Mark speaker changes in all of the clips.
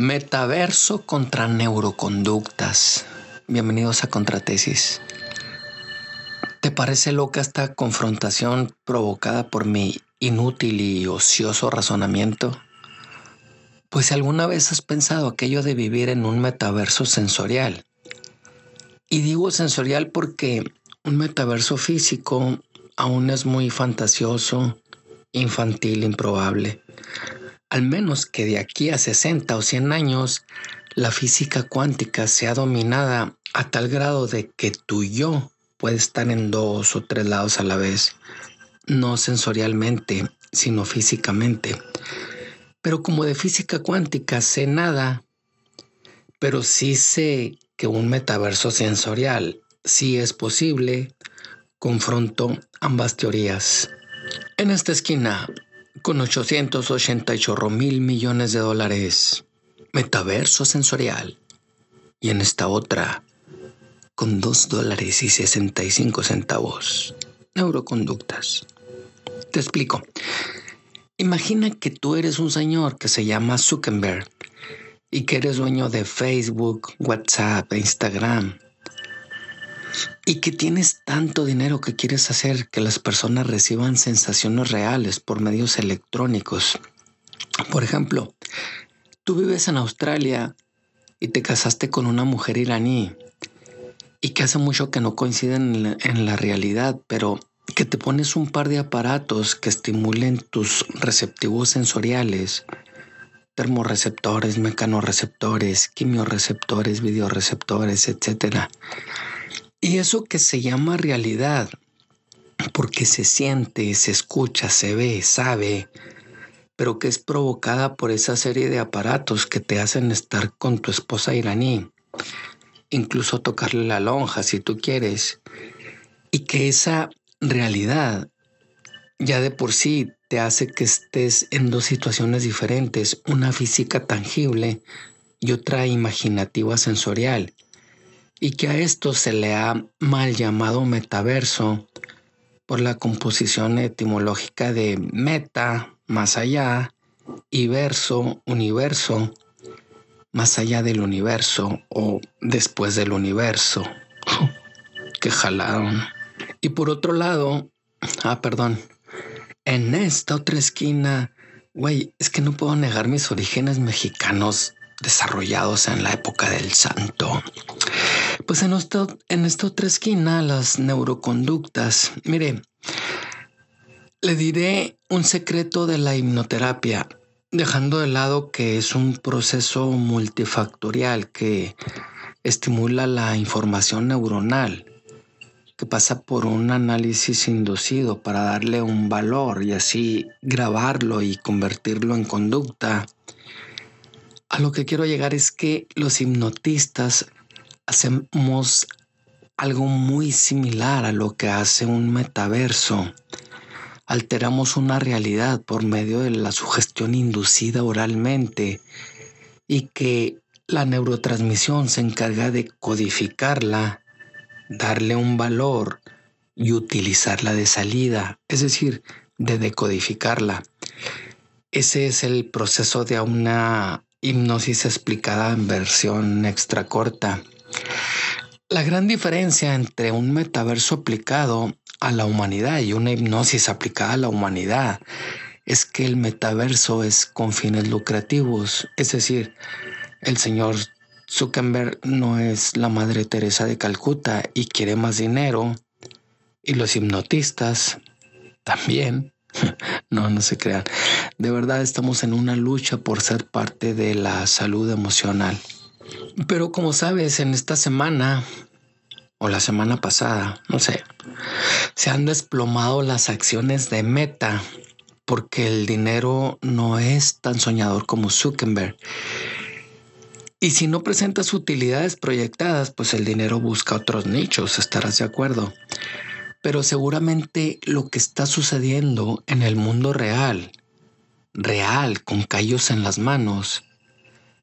Speaker 1: Metaverso contra neuroconductas. Bienvenidos a Contratesis. ¿Te parece loca esta confrontación provocada por mi inútil y ocioso razonamiento? Pues si alguna vez has pensado aquello de vivir en un metaverso sensorial. Y digo sensorial porque un metaverso físico aún es muy fantasioso, infantil, improbable al menos que de aquí a 60 o 100 años la física cuántica sea dominada a tal grado de que tu yo puede estar en dos o tres lados a la vez, no sensorialmente, sino físicamente. Pero como de física cuántica sé nada, pero sí sé que un metaverso sensorial sí es posible, confronto ambas teorías. En esta esquina con 888 mil millones de dólares, metaverso sensorial. Y en esta otra, con 2 dólares y 65 centavos, neuroconductas. Te explico. Imagina que tú eres un señor que se llama Zuckerberg y que eres dueño de Facebook, WhatsApp e Instagram y que tienes tanto dinero que quieres hacer que las personas reciban sensaciones reales por medios electrónicos. Por ejemplo, tú vives en Australia y te casaste con una mujer iraní y que hace mucho que no coinciden en la, realidad, pero que te pones un par de aparatos que estimulen tus receptivos sensoriales, termorreceptores, mecanorreceptores, quimioreceptores, videoreceptores, etcétera y eso que se llama realidad, porque se siente, se escucha, se ve, sabe, pero que es provocada por esa serie de aparatos que te hacen estar con tu esposa iraní, incluso tocarle la lonja si tú quieres, y que esa realidad ya de por sí te hace que estés en dos situaciones diferentes, una física tangible y otra imaginativa sensorial y que a esto se le ha mal llamado metaverso por la composición etimológica de meta, más allá, y verso, universo, más allá del universo o después del universo. que jalaron. Y por otro lado, ah, perdón, en esta otra esquina, güey, es que no puedo negar mis orígenes mexicanos desarrollados en la época del santo. Pues en, en esta otra esquina, las neuroconductas. Mire, le diré un secreto de la hipnoterapia, dejando de lado que es un proceso multifactorial que estimula la información neuronal, que pasa por un análisis inducido para darle un valor y así grabarlo y convertirlo en conducta. A lo que quiero llegar es que los hipnotistas hacemos algo muy similar a lo que hace un metaverso. Alteramos una realidad por medio de la sugestión inducida oralmente y que la neurotransmisión se encarga de codificarla, darle un valor y utilizarla de salida, es decir, de decodificarla. Ese es el proceso de una hipnosis explicada en versión extra corta. La gran diferencia entre un metaverso aplicado a la humanidad y una hipnosis aplicada a la humanidad es que el metaverso es con fines lucrativos, es decir, el señor Zuckerberg no es la Madre Teresa de Calcuta y quiere más dinero, y los hipnotistas también. No, no se crean. De verdad estamos en una lucha por ser parte de la salud emocional. Pero como sabes, en esta semana o la semana pasada, no sé, se han desplomado las acciones de Meta porque el dinero no es tan soñador como Zuckerberg. Y si no presentas utilidades proyectadas, pues el dinero busca otros nichos, estarás de acuerdo. Pero seguramente lo que está sucediendo en el mundo real, real, con callos en las manos,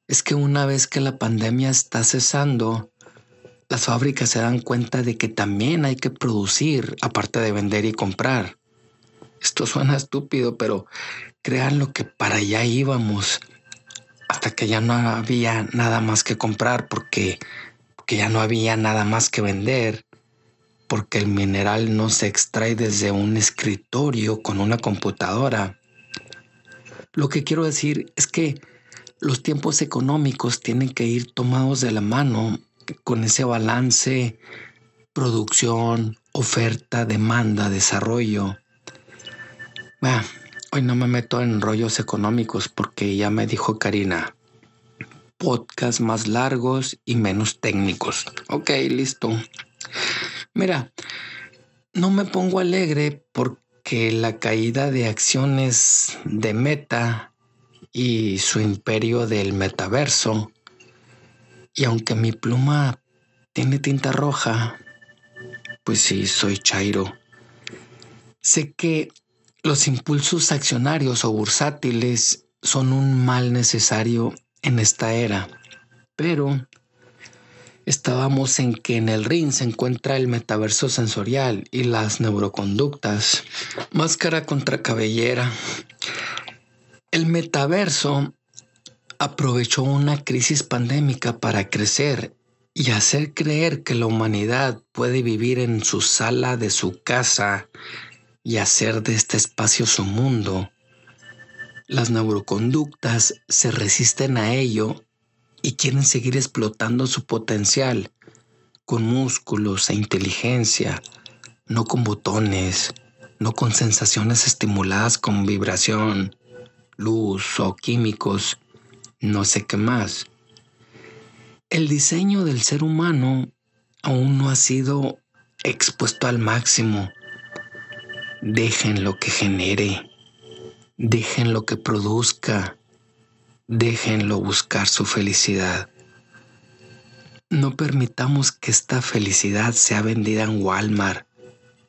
Speaker 1: es que una vez que la pandemia está cesando, las fábricas se dan cuenta de que también hay que producir aparte de vender y comprar. Esto suena estúpido, pero crean lo que para allá íbamos. Hasta que ya no había nada más que comprar porque, porque ya no había nada más que vender, porque el mineral no se extrae desde un escritorio con una computadora. Lo que quiero decir es que los tiempos económicos tienen que ir tomados de la mano con ese balance producción, oferta, demanda, desarrollo. hoy no me meto en rollos económicos porque ya me dijo Karina, podcast más largos y menos técnicos. Ok, listo. Mira, no me pongo alegre porque la caída de acciones de Meta y su imperio del metaverso, y aunque mi pluma tiene tinta roja, pues sí, soy Chairo. Sé que los impulsos accionarios o bursátiles son un mal necesario en esta era, pero estábamos en que en el ring se encuentra el metaverso sensorial y las neuroconductas, máscara contra cabellera. El metaverso aprovechó una crisis pandémica para crecer y hacer creer que la humanidad puede vivir en su sala de su casa y hacer de este espacio su mundo, las neuroconductas se resisten a ello y quieren seguir explotando su potencial con músculos e inteligencia, no con botones, no con sensaciones estimuladas con vibración, luz o químicos, no sé qué más. El diseño del ser humano aún no ha sido expuesto al máximo. Dejen lo que genere, dejen lo que produzca, déjenlo buscar su felicidad. No permitamos que esta felicidad sea vendida en Walmart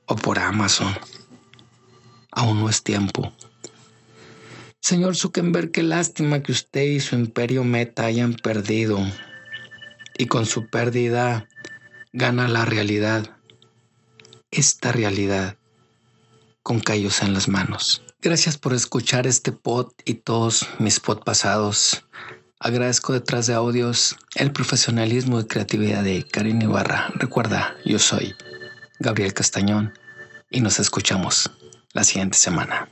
Speaker 1: o por Amazon. Aún no es tiempo. Señor Zuckerberg, qué lástima que usted y su imperio meta hayan perdido y con su pérdida gana la realidad, esta realidad, con callos en las manos. Gracias por escuchar este pod y todos mis pod pasados. Agradezco detrás de audios el profesionalismo y creatividad de Karina Ibarra. Recuerda, yo soy Gabriel Castañón y nos escuchamos la siguiente semana.